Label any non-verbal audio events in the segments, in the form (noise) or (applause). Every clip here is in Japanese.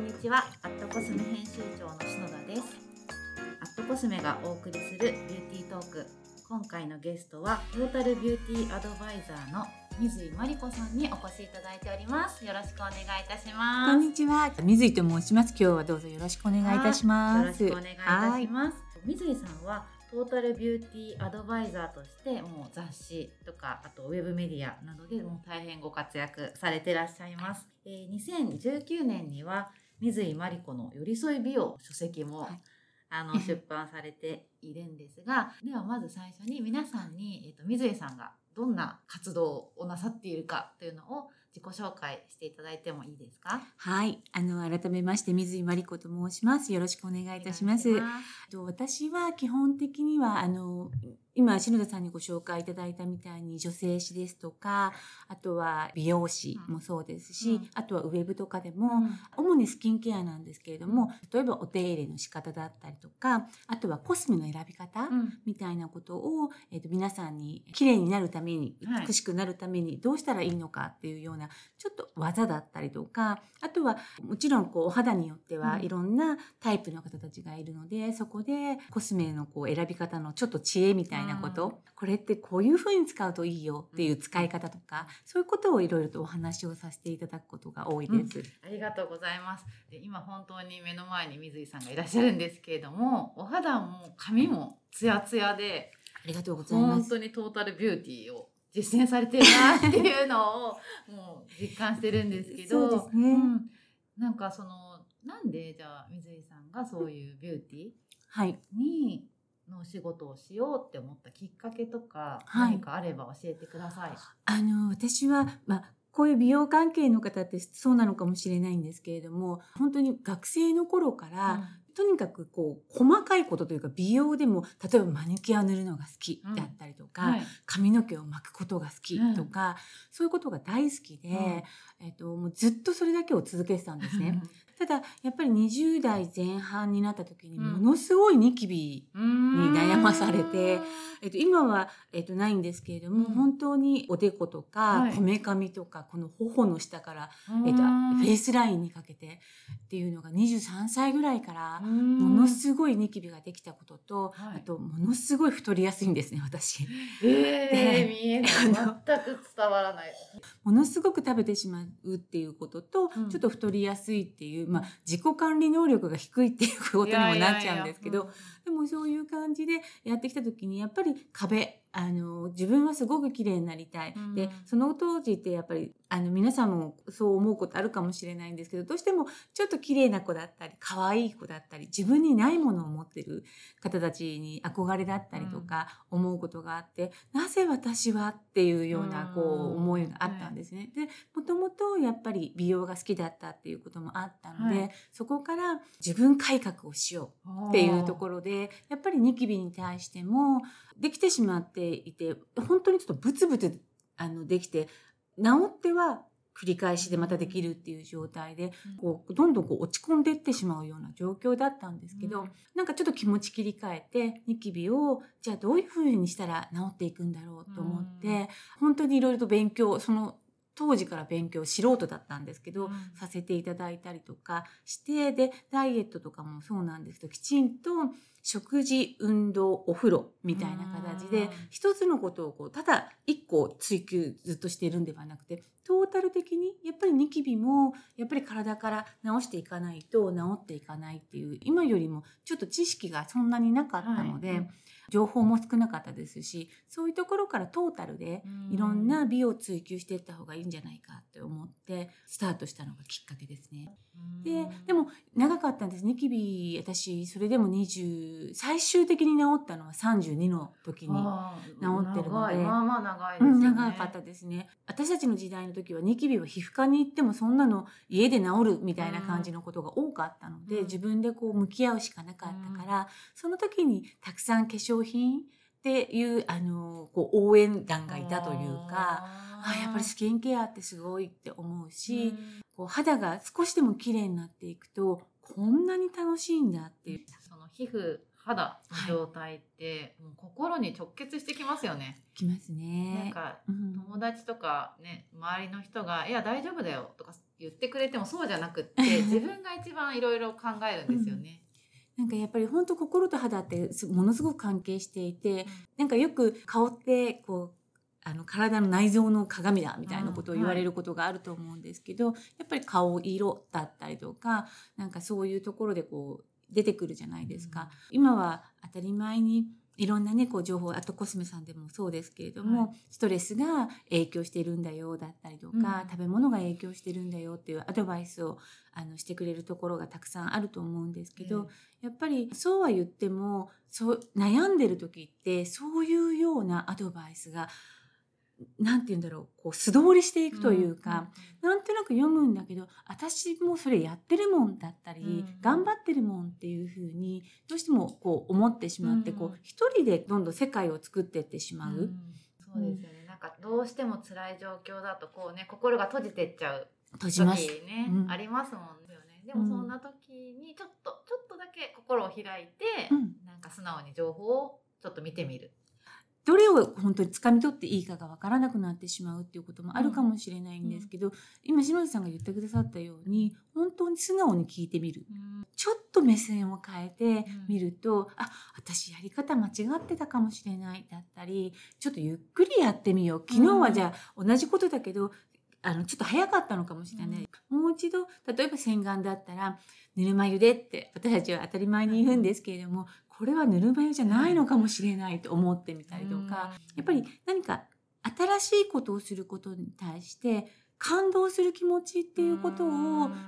んにちは。アットコスメ編集長の篠田です。アットコスメがお送りするビューティートーク。今回のゲストはトータルビューティーアドバイザーの水井真理子さんにお越しいただいております。よろしくお願いいたします。こんにちは。水井と申します。今日はどうぞよろしくお願いいたします。よろしくお願いいたします。水井さんはトータルビューティーアドバイザーとしてもう雑誌とかあとウェブメディアなどでもう大変ご活躍されてらっしゃいます、えー、2019年には水井真理子の寄り添い美容書籍も、はい、あの (laughs) 出版されているんですがではまず最初に皆さんに、えーと、水井さんがどんな活動をなさっているかというのを自己紹介していただいてもいいですか？はい。あの、改めまして、水井真理子と申します。よろしくお願いいたします。ます私は基本的には、あの、今、篠田さんにご紹介いただいたみたいに女性誌ですとか、あとは美容師もそうですし、うん、あとはウェブとかでも、うん、主にスキンケアなんですけれども、例えばお手入れの仕方だったりとか、あとはコスメの選び方みたいなことを、えっ、ー、と、皆さんに綺麗になるために、美しくなるためにどうしたらいいのかっていうような、ちょっと技だったりとか、あとはもちろんこうお肌によってはいろんなタイプの方たちがいるので、そこでコスメのこう選び方のちょっと知恵みたいななこと、これってこういうふうに使うといいよっていう使い方とか、そういうことをいろいろとお話をさせていただくことが多いです、うん、ありがとうございます。で今本当に目の前に水井さんがいらっしゃるんですけれどもお肌も髪もツヤツヤでありがとうございます。本当にトータルビューティーを実践されてるなっていうのを (laughs) もう実感してるんですけどそうですね、うん、なんかそのなんでじゃあ水井さんがそういうビューティーに、はい、のお仕事をしようって思ったきっかけとか、何かあれば教えてください。あの私は、まあこういう美容関係の方ってそうなのかもしれないんですけれども本当に学生の頃から、うん、とにかくこう細かいことというか美容でも例えばマニキュア塗るのが好きだったりとか、うんはい、髪の毛を巻くことが好きとか、うん、そういうことが大好きで、えっと、もうずっとそれだけを続けてたんですね。ただやっぱり20代前半になった時にものすごいニキビに悩まされて、えっと、今は、えっと、ないんですけれども、うん、本当におでことかこめかみとかこの頬の下から、えっと、フェイスラインにかけてっていうのが23歳ぐらいからものすごいニキビができたことと、あとものすごい太りやすいんですね私。えー、見えない。全く伝わらない。ものすごく食べてしまうっていうことと、うん、ちょっと太りやすいっていうまあ、自己管理能力が低いっていうことにもなっちゃうんですけど、でもそういう感じでやってきた時にやっぱり壁あの自分はすごく綺麗になりたい、うん、でその当時ってやっぱりあの皆さんもそう思うことあるかもしれないんですけどどうしてもちょっと綺麗な子だったり可愛い子だったり自分にないものを持ってる方たちに憧れだったりとか思うことがあって、うん、なぜ私はっていうようなこう思いがあったんですね。でもともとやっぱり美容が好きだったっていうこともあったので、はい、そこから自分改革をしようっていうところでやっぱりニキビに対してもできてしまっていて本当にちょっとブツブツあのできて治っては繰り返しでまたできるっていう状態で、こうどんどんこう落ち込んでいってしまうような状況だったんですけど、うん、なんかちょっと気持ち切り替えてニキビをじゃあどういうふうにしたら治っていくんだろうと思って、うん、本当にいろいろと勉強その当時から勉強素人だったんですけど、うん、させていただいたりとかしてでダイエットとかもそうなんですけどきちんと食事運動お風呂みたいな形で一つのことをこうただ一個追求ずっとしているんではなくてトータル的にやっぱりニキビもやっぱり体から治していかないと治っていかないっていう今よりもちょっと知識がそんなになかったので。はい情報も少なかったですしそういうところからトータルでいろんな美を追求していった方がいいんじゃないかって思ってスタートしたのがきっかけですね。ででも長かったんですニキビ。私それでも20最終的に治ったのは32の時に治ってるので。まあまあ長いですね、うん、長かったですね。私たちの時代の時はニキビは皮膚科に行ってもそんなの家で治るみたいな感じのことが多かったので、自分でこう向き合うしかなかったから、その時にたくさん化粧品っていうあのこう応援団がいたというかあやっぱりスキンケアってすごいって思うし、うん、こう肌が少しでも綺麗になっていくとこんなに楽しいんだっていう。その皮膚肌の状態って、もう心に直結してきますよね。きますね。なんかうん友達とかね周りの人が「いや大丈夫だよ」とか言ってくれてもそうじゃなくって (laughs) 自分が一番いろいろ考えるんですよね。なんかやっぱり本当心と肌ってすものすごく関係していて、なんかよく顔ってこうあの体の内臓の鏡だみたいなことを言われることがあると思うんですけど、やっぱり顔色だったりとかなんかそういうところでこう出てくるじゃないですか。今は当たり前にいろんなねこう情報あとコスメさんでもそうですけれども、はストレスが影響してるんだよだったりとか、うん。食べ物が影響してるんだよっていうアドバイスをあのしてくれるところがたくさんあると思うんですけど、やっぱりそうは言ってもそう悩んでる時ってそういうようなアドバイスがなんて言うんだろうこう素通りしていくというか、なんとなく読むんだけど私もそれやってるもんだったり、うん頑張ってるもんっていうふうにどうしてもこう思ってしまって、うんこう一人でどんどん世界を作っていってしまう。うんそうですよね、なんかどうしても辛い状況だとこうね心が閉じてっちゃう時閉じます。ね、うん。ありますもんね。でもそんな時にちょっとちょっとだけ心を開いて、うん。なんか素直に情報をちょっと見てみる。どれを本当に掴み取っていいかがわからなくなってしまうっていうこともあるかもしれないんですけど、今島津さんが言ってくださったように本当に素直に聞いてみる。ちょっと目線を変えてみると、あ私やり方間違ってたかもしれないだったりちょっとゆっくりやってみよう。昨日はじゃあ同じことだけどあのちょっと早かったのかもしれない、もう一度例えば洗顔だったらぬるま湯でって私たちは当たり前に言うんですけれどもこれはぬるま湯じゃないのかもしれないと思ってみたりとか、やっぱり何か新しいことをすることに対して感動する気持ちっていうことを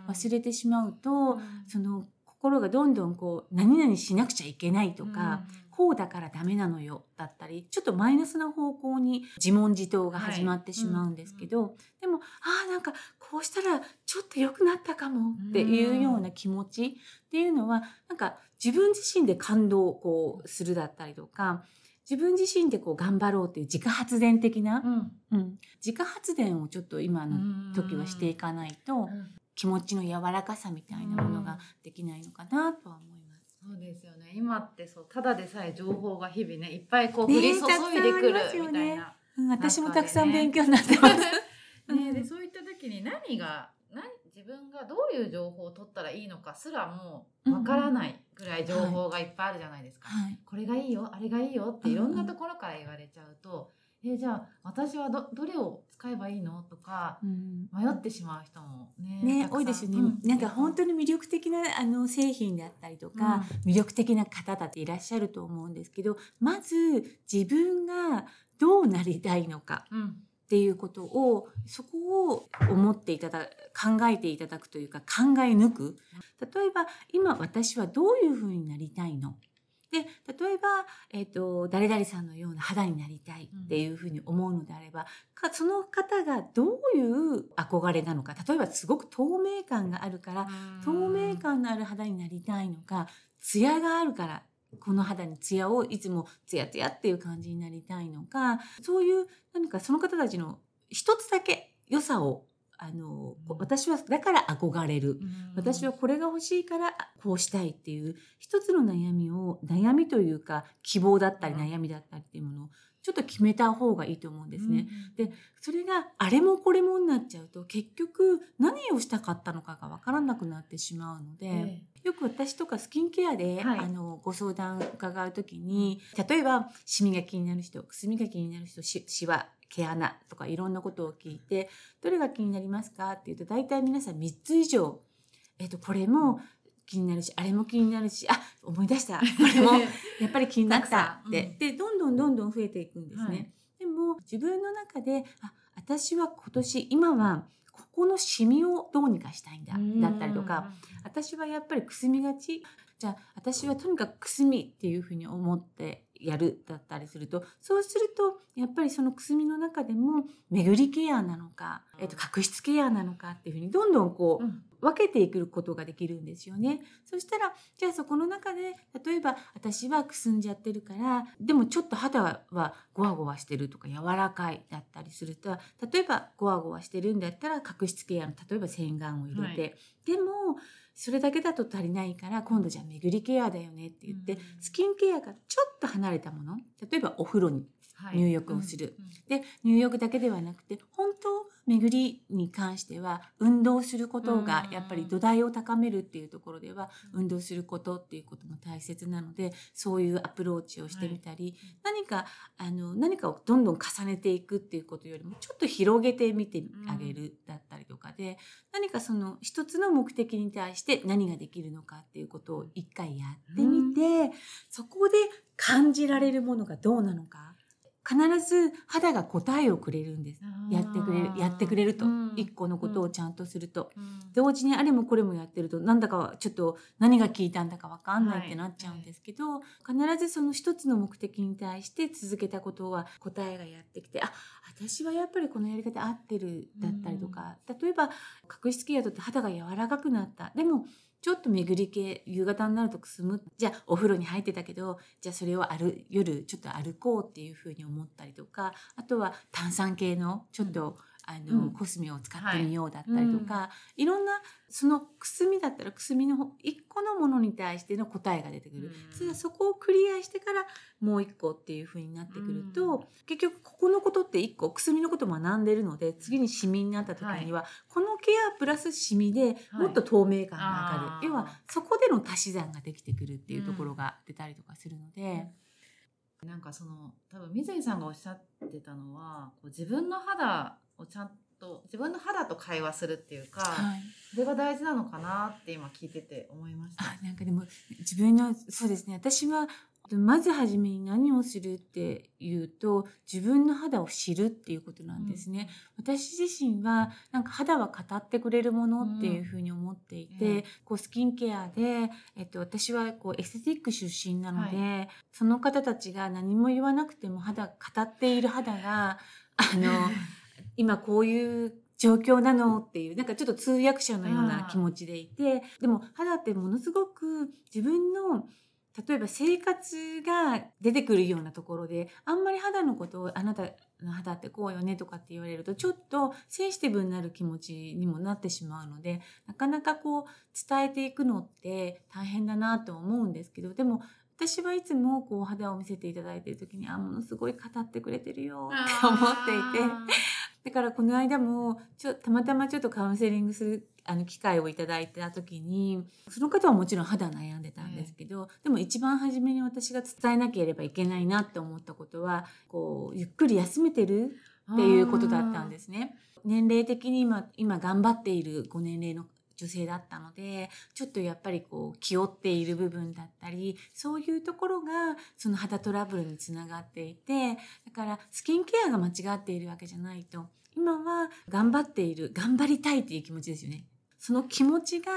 忘れてしまうと、その心がどんどんこう何々しなくちゃいけないとか、こうだからダメなのよだったりちょっとマイナスな方向に自問自答が始まってしまうんですけど、でもああなんかこうしたらちょっと良くなったかもっていうような気持ちっていうのはなんか自分自身で感動をこうするだったりとか自分自身でこう頑張ろうっていう自家発電的な、うん。うん、自家発電をちょっと今の時はしていかないと気持ちの柔らかさみたいなものができないのかなとは思います。そうですよね。今ってそうただでさえ情報が日々ねいっぱいこうね降り注いでくるみたいな。うん私もたくさん勉強になってます。(laughs) ね、でそういった時に何が何自分がどういう情報を取ったらいいのかすらもわからないぐらい情報がいっぱいあるじゃないですか。はい。これがいいよあれがいいよっていろんなところから言われちゃうと、えじゃあ私はどどれを使えばいいのとかうん。迷ってしまう人もねね多いですよね、うん。なんか本当に魅力的なあの製品だったりとか、魅力的な方だっていらっしゃると思うんですけどまず自分がどうなりたいのか。うんっていうことをそこを思っていただ考えていただくというか考え抜く。例えば今私はどういうふうになりたいの？で例えば、えー、と誰々さんのような肌になりたいっていうふうに思うのであれば、かその方がどういう憧れなのか？例えばすごく透明感があるから透明感のある肌になりたいのかツヤがあるからこの肌にツヤをいつもツヤツヤっていう感じになりたいのかそういう何かその方たちの一つだけ良さをあのこう私はだから憧れる。私はこれが欲しいからこうしたいっていう一つの悩みを悩みというか希望だったりうん。悩みだったりっていうものをちょっと決めた方がいいと思うんですね。ででそれがあれもこれもになっちゃうと結局何をしたかったのかが分からなくなってしまうので、よく私とかスキンケアで、はい。あのご相談伺う時に例えばシミが気になる人くすみが気になる人しシワ毛穴とかいろんなことを聞いてどれが気になりますかって言うと大体皆さん3つ以上、えっとこれも気になるしあれも気になるしあ思い出した。これも (laughs) やっぱり気になった。って、でどんどんどんどん増えていくんですね。はい。でも自分の中であ私は今年今はここのシミをどうにかしたいんだだったりとか私はやっぱりくすみがち。じゃあ私はとにかくくすみっていうふうに思ってやるだったりするとそうするとやっぱりそのくすみの中でも巡りケアなのか、えっと、角質ケアなのかっていうふうにどんどんこう、分けていくことができるんですよね。そしたらじゃあそこの中で例えば私はくすんじゃってるからでもちょっと肌はゴワゴワしてるとか柔らかいだったりすると例えばゴワゴワしてるんだったら角質ケアの例えば洗顔を入れて、はいでもそれだけだと足りないから今度じゃあ巡りケアだよねって言って、うん。スキンケアがちょっと離れたもの例えばお風呂にはい。入浴をする。うんうん。で入浴だけではなくて本当は巡りに関しては運動することがうん。やっぱり土台を高めるっていうところでは運動することっていうことも大切なのでそういうアプローチをしてみたり、何かあの何かをどんどん重ねていくっていうことよりもちょっと広げてみてあげるだったかで、何かその一つの目的に対して何ができるのかっていうことを一回やってみて、そこで感じられるものがどうなのか必ず肌が答えをくれるんです。やってくれるやってくれると、うん。一個のことをちゃんとすると、うん。同時にあれもこれもやってるとなんだかはちょっと何が効いたんだか分かんないってなっちゃうんですけど、必ずその一つの目的に対して続けたことは答えがやってきてあ私はやっぱりこのやり方合ってるだったりとか、例えば角質ケアとって肌が柔らかくなった。でもちょっと巡り系夕方になるとくすむじゃあお風呂に入ってたけどじゃあそれを歩夜ちょっと歩こうっていうふうに思ったりとかあとは炭酸系のちょっと、あのうん。コスメを使ってみようだったりとか、い。ろんなそのくすみだったらくすみの一個のものに対しての答えが出てくる、うん。それはそこをクリアしてからもう一個っていうふうになってくると、結局ここのことって一個くすみのこと学んでるので次にシミになった時には、このケアプラスシミでもっと透明感が上がる、はい要はそこでの足し算ができてくるっていうところが出たりとかするので。なんかその多分水井さんがおっしゃってたのはこう自分の肌をちゃんと自分の肌と会話するっていうか、はい。それが大事なのかなって今聞いてて思いました。あなんかでも自分のそうですね。私はまず初めに何をするっていうと自分の肌を知るっていうことなんですね。私自身はなんか肌は語ってくれるものっていうふうに思っていて、うん。こうスキンケアで、えっと、私はこうエステティック出身なので、はその方たちが何も言わなくても肌語っている肌があの (laughs) 今こういう状況なのっていうなんかちょっと通訳者のような気持ちでいてでも肌ってものすごく自分の例えば生活が出てくるようなところであんまり肌のことをあなたの肌ってこうよねとかって言われるとちょっとセンシティブになる気持ちにもなってしまうのでなかなかこう伝えていくのって大変だなと思うんですけどでも私はいつもこう肌を見せていただいている時にあものすごい語ってくれてるよって思っていて。だからこの間もちょたまたまちょっとカウンセリングするあの機会をいただいた時にその方はもちろん肌悩んでたんですけど、でも一番初めに私が伝えなければいけないなって思ったことはこうゆっくり休めてるっていうことだったんですね。年齢的に今今頑張っているご年齢の女性だったのでちょっとやっぱりこう気負っている部分だったりそういうところがその肌トラブルにつながっていてだからスキンケアが間違っているわけじゃないと今は頑張っている頑張りたいっていう気持ちですよね。その気持ちが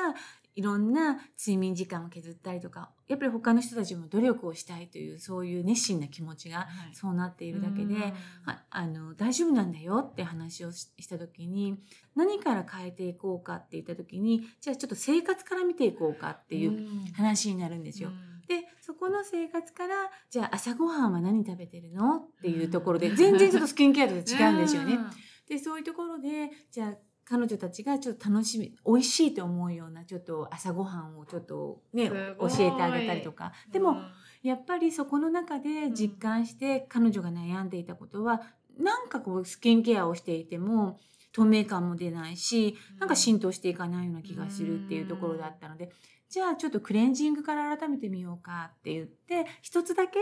いろんな睡眠時間を削ったりとかやっぱり他の人たちも努力をしたいというそういう熱心な気持ちがはい。そうなっているだけで、うん。ああの大丈夫なんだよって話をしした時に何から変えていこうかって言った時にじゃあちょっと生活から見ていこうかっていううん。話になるんですよ。でそこの生活からじゃあ朝ごはんは何食べてるのっていうところで全然ちょっとスキンケアと違うんですよね。でそういうところでじゃあ彼女たちがちょっと楽しみ美味しいと思うようなちょっと朝ごはんをちょっとねす教えてあげたりとか。でも、やっぱりそこの中で実感して彼女が悩んでいたことは、なんかこうスキンケアをしていても透明感も出ないしなんか浸透していかないような気がするっていうところだったので、じゃあちょっとクレンジングから改めてみようかって言って一つだけ、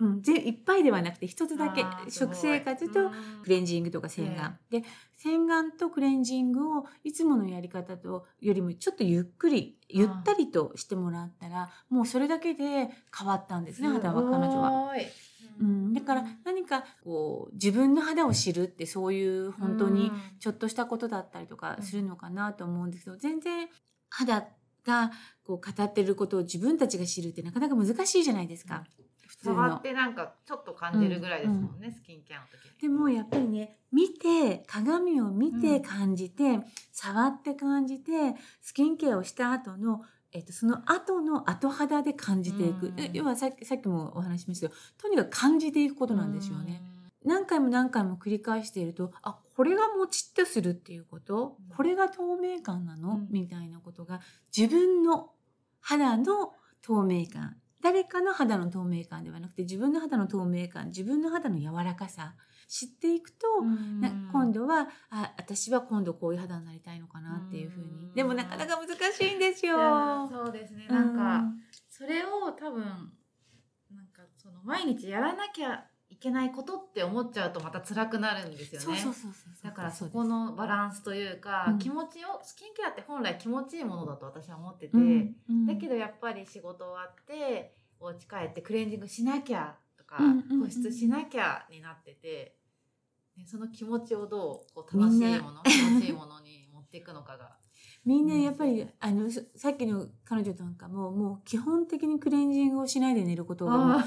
うん、ぜいっぱいではなくて一つだけ食生活とクレンジングとか洗顔、で洗顔とクレンジングをいつものやり方とよりもちょっとゆっくりゆったりとしてもらったらもうそれだけで変わったんですね肌は彼女は。は。うん、だから何かこう自分の肌を知るってそういう本当にちょっとしたことだったりとかするのかなと思うんですけど全然肌がこう語ってることを自分たちが知るってなかなか難しいじゃないですか。普通の触ってなんかちょっと感じるぐらいですもんね、スキンケアの時に。でもやっぱりね見て鏡を見てうん。感じて、触って感じてスキンケアをした後のえっと、その後の後肌で感じていく、要はさっきさっきもお話ししましたけどとにかく感じていくことなんですよね。何回も何回も繰り返しているとあこれがもちっとするっていうこと、うん。これが透明感なの、うん。みたいなことが自分の肌の透明感誰かの肌の透明感ではなくて自分の肌の透明感自分の肌の柔らかさ知っていくと、な今度はあ私は今度こういう肌になりたいのかなっていうふうに。うん。でもなかなか難しいんですよ。そうですね。なんか、うん。それを多分なんかその毎日やらなきゃいけないことって思っちゃうとまた辛くなるんですよね。だからそこのバランスというか、うん。気持ちをスキンケアって本来気持ちいいものだと私は思ってて、うんうん。だけどやっぱり仕事終わってお家帰ってクレンジングしなきゃとか、保湿しなきゃになってて、ね、その気持ちをどうこう楽しいもの気持ちいいものに持っていくのかが。みんなやっぱり、あのそさっきの彼女なんかももう基本的にクレンジングをしないで寝ることが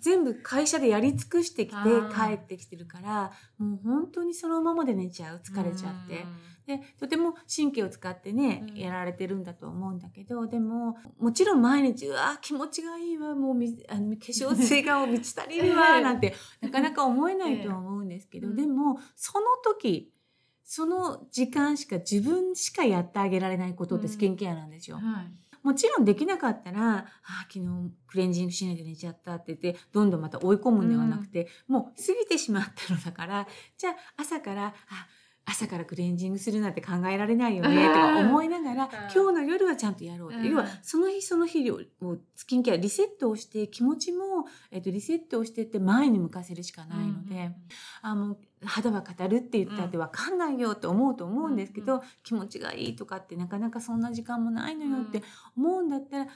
全部会社でやり尽くしてきて帰ってきてるからもう本当にそのままで寝ちゃう疲れちゃって。でとても神経を使ってね、うん。やられてるんだと思うんだけどでももちろん毎日「うわ気持ちがいいわもうみあの化粧水が満ち足りるわ」(laughs) なんてなかなか思えないとは思うんですけど、ええでもその時その時間しか自分しかやってあげられないことってスキンケアなんですよ。はい。もちろんできなかったら「あー昨日クレンジングしないで寝ちゃった」って言ってどんどんまた追い込むんではなくて、もう過ぎてしまったのだからじゃあ朝から「あ朝からクレンジングするなんて考えられないよね」とか思いながらうん。今日の夜はちゃんとやろうって、うん。要はその日その日をスキンケアリセットをして気持ちも、えっと、リセットをしてって前に向かせるしかないので。うんうんあもう肌は語るって言ったって分かんないよって思うと思うんですけど、うん気持ちがいいとかってなかなかそんな時間もないのよって思うんだったらどっ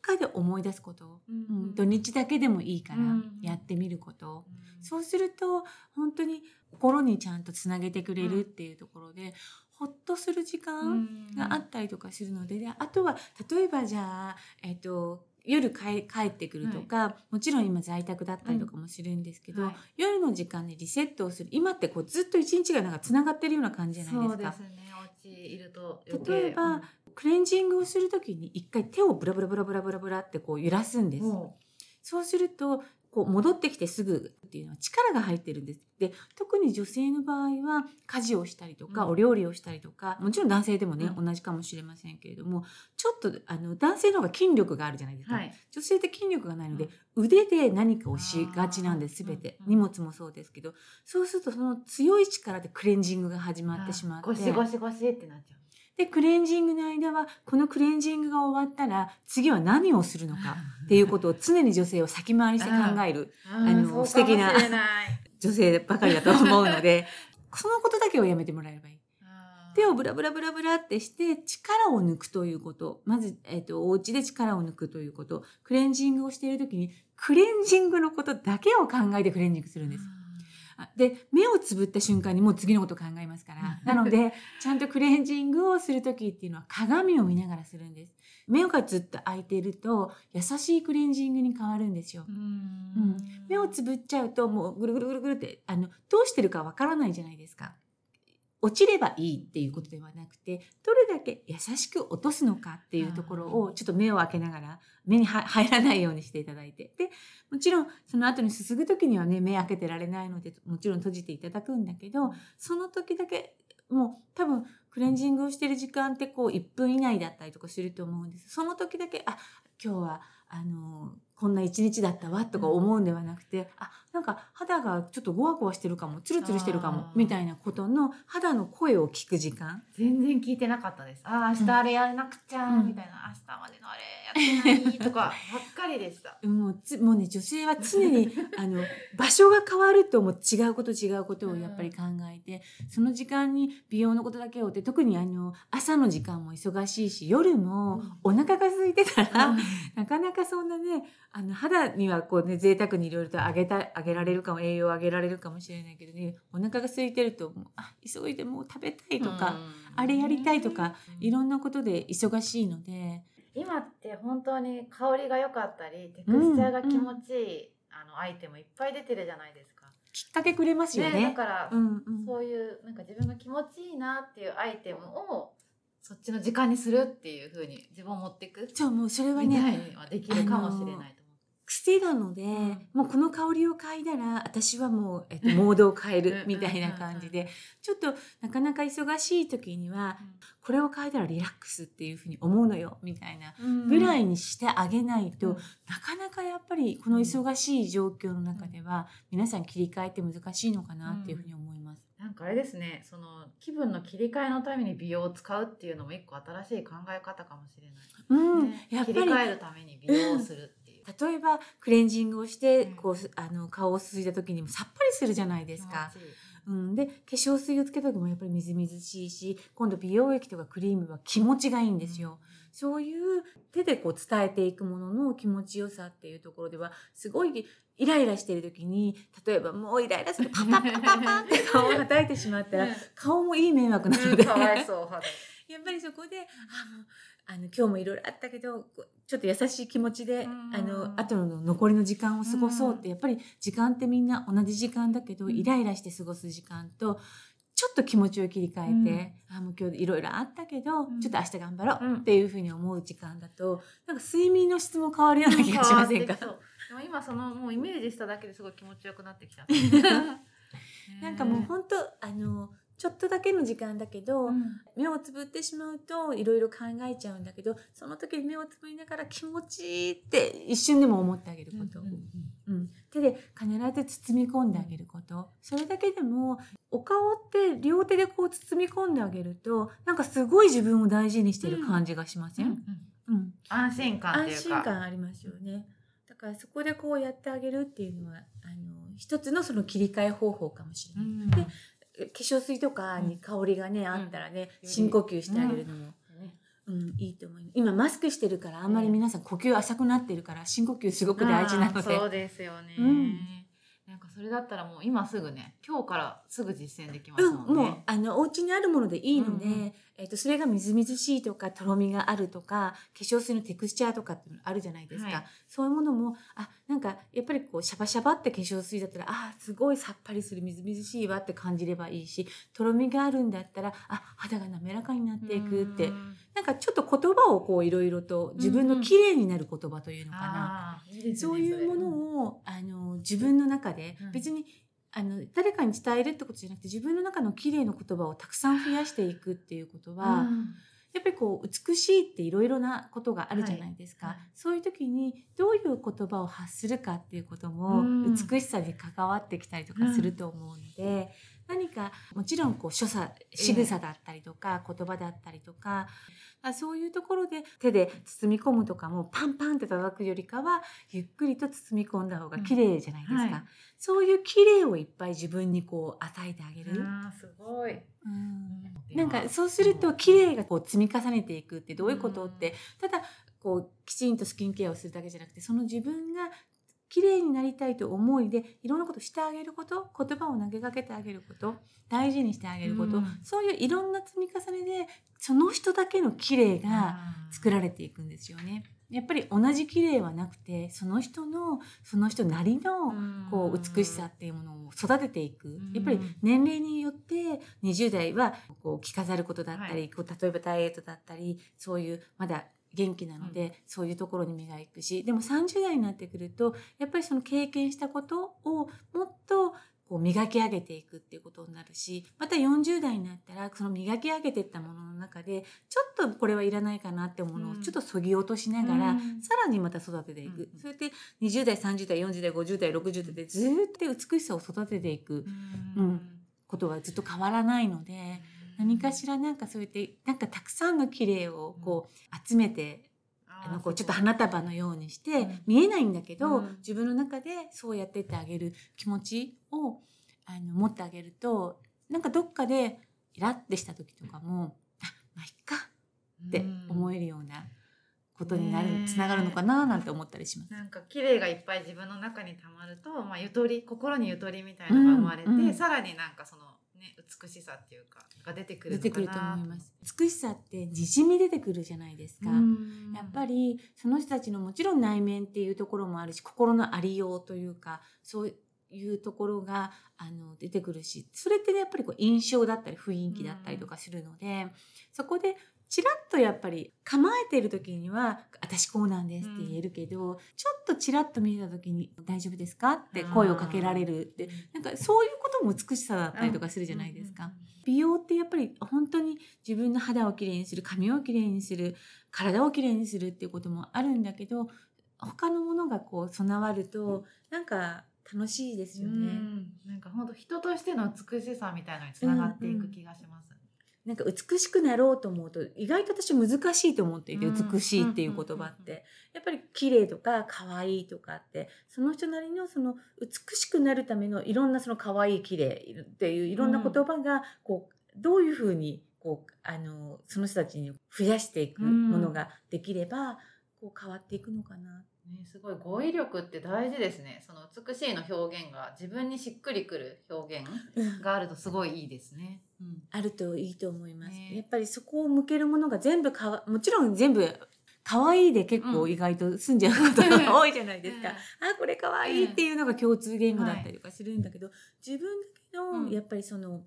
かで思い出すこと、うんうん。土日だけでもいいからうん。やってみること、うん。そうすると本当に心にちゃんとつなげてくれるっていうところで、ほっとする時間があったりとかするのでであとは例えばじゃあ、えっと夜帰帰ってくるとか、もちろん今在宅だったりとかもするんですけど、はい。夜の時間にリセットをする今ってこうずっと一日がなんかつながってるような感じじゃないですか？そうですね。いると例えば、クレンジングをする時に一回手をブラブラブラブラブラブラってこう揺らすんです。もそうするとこう戻ってきてすぐっていうのは力が入ってるんです。で特に女性の場合は家事をしたりとか、うん。お料理をしたりとかもちろん男性でもね、うん。同じかもしれませんけれどもちょっとあの男性の方が筋力があるじゃないですか、うはい。女性って筋力がないので、腕で何かをしがちなんです全て、うん。荷物もそうですけど。そうするとその強い力でクレンジングが始まってしまって。ゴシゴシゴシってなっちゃうでクレンジングの間はこのクレンジングが終わったら次は何をするのか (laughs) っていうことを常に女性を先回りして考えるあの素敵な (laughs) 女性ばかりだと思うので (laughs) そのことだけをやめてもらえればいい。手をブラブラブラブラってして力を抜くということ。まず、えっとお家で力を抜くということ。クレンジングをしている時にクレンジングのことだけを考えてクレンジングするんです。あで目をつぶった瞬間にもう次のこと考えますから。なのでちゃんとクレンジングをする時っていうのは鏡を見ながらするんです。目がずっと開いていると優しいクレンジングに変わるんですよ。うん。うん。目をつぶっちゃうともうぐるぐるぐるぐるってあのどうしてるかわからないじゃないですか落ちればいいっていうことではなくてどれだけ優しく落とすのかっていうところをちょっと目を開けながら目には (laughs) 入らないようにしていただいて。でもちろんその後にすすぐ時にはね目開けてられないのでもちろん閉じていただくんだけどその時だけもう多分クレンジングをしてる時間ってこう1分以内だったりとかすると思うんです。その時だけあ今日はあのこんな一日だったわとか思うんではなくて、あなんか肌がちょっとゴワゴワしてるかもツルツルしてるかもみたいなことの肌の声を聞く時間。全然聞いてなかったです。ああ明日あれやらなくちゃうん。みたいな。明日までのあれやってないとかばっかりでした。(laughs) もうつもうね女性は常に (laughs) あの場所が変わるともう違うこと違うことをやっぱり考えて、その時間に美容のことだけをって特にあの朝の時間も忙しいし夜もお腹が空いてたら、なかなかそんなねあの肌にはこうね贅沢にいろいろとあげたあげられるかも栄養をあげられるかもしれないけどねお腹が空いてるともうあ急いでもう食べたいとか、あれやりたいとかいろんなことで忙しいので今って本当に香りが良かったりテクスチャーが気持ちいい、あのアイテムいっぱい出てるじゃないですか。きっかけくれますよね。だから、うんうんそういうなんか自分が気持ちいいなっていうアイテムをそっちの時間にするっていう風に自分を持っていくじゃあもうそれはねはできるかもしれない癖なので、もうこの香りを嗅いだら私はもう、えっと、モードを変えるみたいな感じでちょっとなかなか忙しい時には、これを嗅いだらリラックスっていうふうに思うのよみたいなぐらいにしてあげないと、なかなかやっぱりこの忙しい状況の中では、皆さん切り替えって難しいのかなっていうふうに思います。なんかあれですね。その気分の切り替えのために美容を使うっていうのも一個新しい考え方かもしれない、うん、ね、やっぱり切り替えるために美容をする例えばクレンジングをしてこう、あの顔をすすいだ時にもさっぱりするじゃないですか。うん、で化粧水をつけた時もやっぱりみずみずしいし今度美容液とかクリームは気持ちがいいんですよ。そういう手でこう伝えていくものの気持ちよさっていうところではすごいイライラしてる時に例えばもうイライラするパパパパパって (laughs) 顔を叩いてしまったら、顔もいい迷惑なので、う (laughs) やっぱりそこであもうあの今日もいろいろあったけどちょっと優しい気持ちで、あの後の残りの時間を過ごそうって、やっぱり時間ってみんな同じ時間だけど、イライラして過ごす時間とちょっと気持ちを切り替えて、あもう今日いろいろあったけど、ちょっと明日頑張ろうっていうふうに思う時間だとなんか睡眠の質も変わるような気がしませんか、でも今そのもうイメージしただけですごい気持ちよくなってきた。(laughs) なんかもう本当あのちょっとだけの時間だけど、うん、目をつぶってしまうといろいろ考えちゃうんだけどその時に目をつぶりながら気持ちいいって一瞬でも思ってあげること、うん、うん、手で必ず包み込んであげること。それだけでもお顔って両手でこう包み込んであげるとなんかすごい自分を大事にしてる感じがしません、うん安心感安心感ありますよね。だからそこでこうやってあげるっていうのはあの一つのその切り替え方法かもしれない。うん、で化粧水とかに香りがね、あったらね、深呼吸してあげるのも、うん、いいと思います。今マスクしてるからあんまり皆さん呼吸浅くなってるから深呼吸すごく大事なので。そうですよね。うんなんかそれだったらもう今すぐね今日からすぐ実践できますもんね。うん、もうあのお家にあるものでいいので、うんうん、えーと、それがみずみずしいとかとろみがあるとか化粧水のテクスチャーとかってあるじゃないですか、はい、そういうものもあなんかやっぱりこうシャバシャバって化粧水だったらあすごいさっぱりするみずみずしいわって感じればいいしとろみがあるんだったらあ肌が滑らかになっていくってん。なんかちょっと言葉をこういろいろと自分の綺麗になる言葉というのかな、うんうん、そういうものをあの自分の中で別にあの誰かに伝えるってことじゃなくて自分の中の綺麗な言葉をたくさん増やしていくっていうことは、うん、やっぱりこう美しいっていろいろなことがあるじゃないですか、はい。はい、そういう時にどういう言葉を発するかっていうことも美しさに関わってきたりとかすると思うので、うん、何かもちろんこう所作仕草だったりとか、言葉だったりとかそういうところで手で包み込むとかもパンパンって叩くよりかはゆっくりと包み込んだ方が綺麗じゃないですか。うんはいそういう綺麗をいっぱい自分にこう与えてあげる。あすごい。うん、なんかそうすると綺麗がこう積み重ねていくってどういうことって、ただこうきちんとスキンケアをするだけじゃなくてその自分が綺麗になりたいと思いでいろんなことしてあげること言葉を投げかけてあげること大事にしてあげること、うん、そういういろんな積み重ねでその人だけの綺麗が作られていくんですよね。やっぱり同じ綺麗はなくてその人のその人なりのこう美しさっていうものを育てていく。やっぱり年齢によって20代はこう着飾ることだったり、こう例えばダイエットだったりそういうまだ元気なので、そういうところに目が行くしでも30代になってくるとやっぱりその経験したことをもっとこう磨き上げていくっていうことになるしまた40代になったらその磨き上げていったものの中でちょっとこれはいらないかなってものをちょっとそぎ落としながら、うん、さらにまた育てていく、うん、それで20代30代40代50代60代でずっと美しさを育てていく、うん、ことはずっと変わらないので。何かしらなんかそうやってなんかたくさんの綺麗をこう集めてあのこうちょっと花束のようにして、見えないんだけど、自分の中でそうやってってあげる気持ちをあの持ってあげるとなんかどっかでイラッてした時とかもあまあいっかって思えるようなことになる、つながるのかななんて思ったりします。なんか綺麗がいっぱい自分の中にたまると、まあ、ゆとり心にゆとりみたいなのが生まれて、さらになんかそのね、美しさっていうかが出てくる出てくると思います。美しさってにじみ出てくるじゃないですか。やっぱりその人たちのもちろん内面っていうところもあるし心のありようというかそういうところがあの出てくるしそれってねやっぱりこう印象だったり雰囲気だったりとかするのでそこでちらっとやっぱり構えてる時には「私こうなんです」って言えるけど、うん、ちょっとちらっと見た時に「大丈夫ですか?」って声をかけられるってなんかそういうことも美しさだったりとかするじゃないですか。美容ってやっぱり本当に自分の肌をきれいにする髪をきれいにする体をきれいにするっていうこともあるんだけど他のものがこう備わるとなんか楽しいですよね。んなんか本当人としての美しさみたいなのにつながっていく気がします。なんか美しくなろうと思うと意外と私難しいと思っていて、美しいっていう言葉って、やっぱり綺麗とか可愛いとかってその人なりのその美しくなるためのいろんなその可愛い綺麗っていういろんな言葉がこうどういうふうにこうあのその人たちに増やしていくものができれば、こう変わっていくのかな。ね、すごい語彙力って大事ですね。その美しいの表現が自分にしっくりくる表現があるとすごいいいですね。うん、あるといいと思います。ね、やっぱりそこを向けるものが全部かわもちろん全部可愛いで結構意外と済んじゃうことが多いじゃないですか。うん、あこれ可愛いっていうのが共通言語だったりとかするんだけど、はい、自分だけのやっぱりその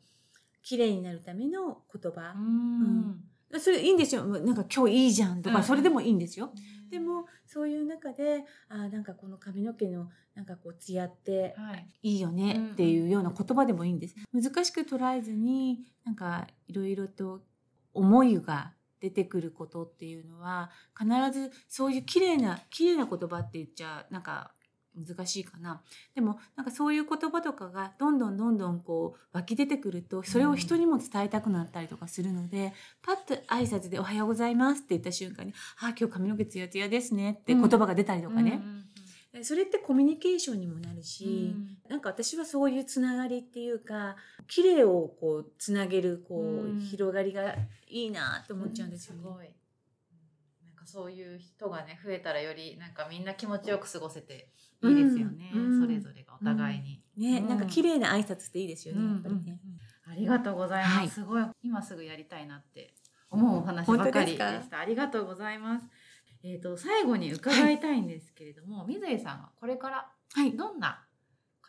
綺麗になるための言葉。うん。それいいんですよ。なんか今日いいじゃんとか、それでもいいんですよ。でもそういう中であなんかこの髪の毛のなんかこう艶っていいよねっていうような言葉でもいいんです。難しく捉えずになんかいろいろと思いが出てくることっていうのは必ずそういう綺麗な綺麗な言葉って言っちゃなんか難しいかな。でもなんかそういう言葉とかがどんどんどんどんこう湧き出てくるとそれを人にも伝えたくなったりとかするので、うん、パッと挨拶で「おはようございます」って言った瞬間に「あ今日髪の毛ツヤツヤですね」って言葉が出たりとかね、うん、それってコミュニケーションにもなるし、うん、なんか私はそういうつながりっていうか綺麗をこうつなげるこう、広がりがいいなと思っちゃうんですよね。すごい。そういう人がね増えたらよりなんかみんな気持ちよく過ごせていいですよね、うん、それぞれがお互いに、ね、なんか綺麗な挨拶っていいですよね、やっぱりね、ありがとうございます、はい、すごい。今すぐやりたいなって思うお話ばかりでした。ありがとうございます。えっ、ー、と最後に伺いたいんですけれども、はい、水江さんはこれからどんな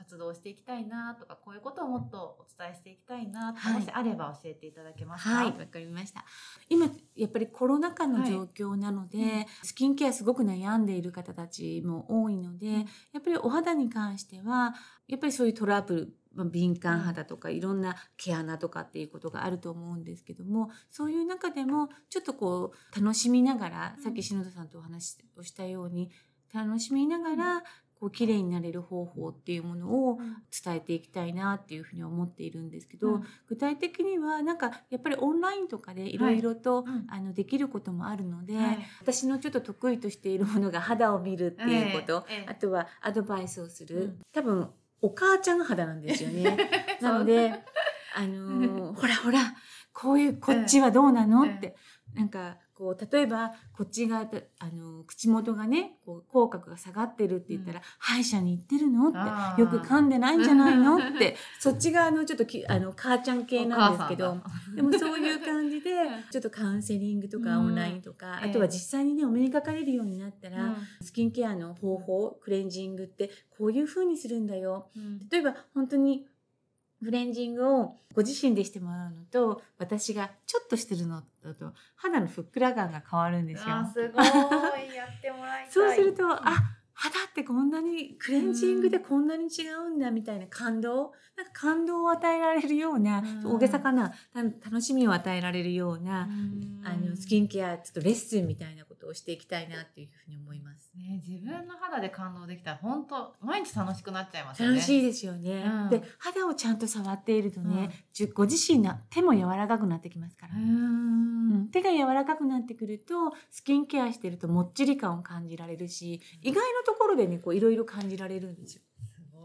活動していきたいなとかこういうことをもっとお伝えしていきたいなとか、もしあれば教えていただけますか？はい。わ、かりました。今やっぱりコロナ禍の状況なので、はい、スキンケアすごく悩んでいる方たちも多いので、やっぱりお肌に関してはやっぱりそういうトラブル敏感肌とかいろんな毛穴とかっていうことがあると思うんですけどもそういう中でもちょっとこう楽しみながら、さっき篠田さんとお話をしたように楽しみながらこう綺麗になれる方法っていうものを伝えていきたいなっていうふうに思っているんですけど、うん、具体的にはなんかやっぱりオンラインとかでい。ろいろと、はいうん、あのできることもあるので、はい、私のちょっと得意としているものが肌を見るっていうこと、えーえー、あとはアドバイスをする、うん、多分お母ちゃん肌なんですよね。(laughs) なのであのー、ほらほらこういうこっちはどうなの、って、なんかこう例えばこっちがあの口元がねこう口角が下がってるって言ったら、うん、歯医者に行ってるの？ってよく噛んでないんじゃないの？って (laughs) そっち側のちょっときあの母ちゃん系なんですけどでもそういう感じで (laughs) ちょっとカウンセリングとかオンラインとか、うん、あとは実際にねお目にかかれるようになったら、うん、スキンケアの方法クレンジングってこういうふうにするんだよ。例えば本当にクレンジングをご自身でしてもらうのと私がちょっとしてるのだと肌のふっくら感が変わるんですよ。すごい。やってもらいそうすると、あ肌ってこんなにクレンジングでこんなに違うんだみたいな感動、なんか感動を与えられるような、大げさかな楽しみを与えられるような、あのスキンケアちょっとレッスンみたいなことをしていきたいなっていうふうに思います。ね、自分の肌で感動できたら本当毎日楽しくなっちゃいますよね。楽しいですよね。うん、で肌をちゃんと触っているとね、うん、ご自身の手も柔らかくなってきますから。手が柔らかくなってくるとスキンケアしてるともっちり感を感じられるし、意外なところでねこういろいろ感じられるんですよ。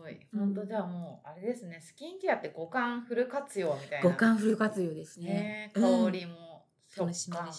い。本当じゃあもうあれですね。スキンケアって五感フル活用みたいな。五感フル活用ですね。ね香りも、うん、食感もね。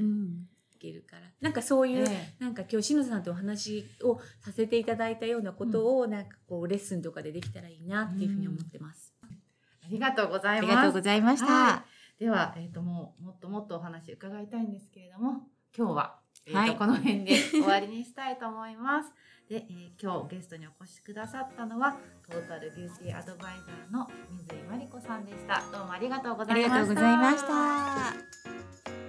うん、いけるから。なんかそういう、ね、なんか今日篠田さんとお話をさせていただいたようなことを、なんかこうレッスンとかでできたらいいなっていうふうに思ってます。ありがとうございます。ありがとうございました。はい、では、えっ、ー、ともうもっともっとお話伺いたいんですけれども、今日は、えーと、はい、この辺で終わりにしたいと思います。(laughs) で、えー、今日ゲストにお越しくださったのはトータルビューティーアドバイザーの水井真理子さんでしたどうもありがとうございましたありがとうございました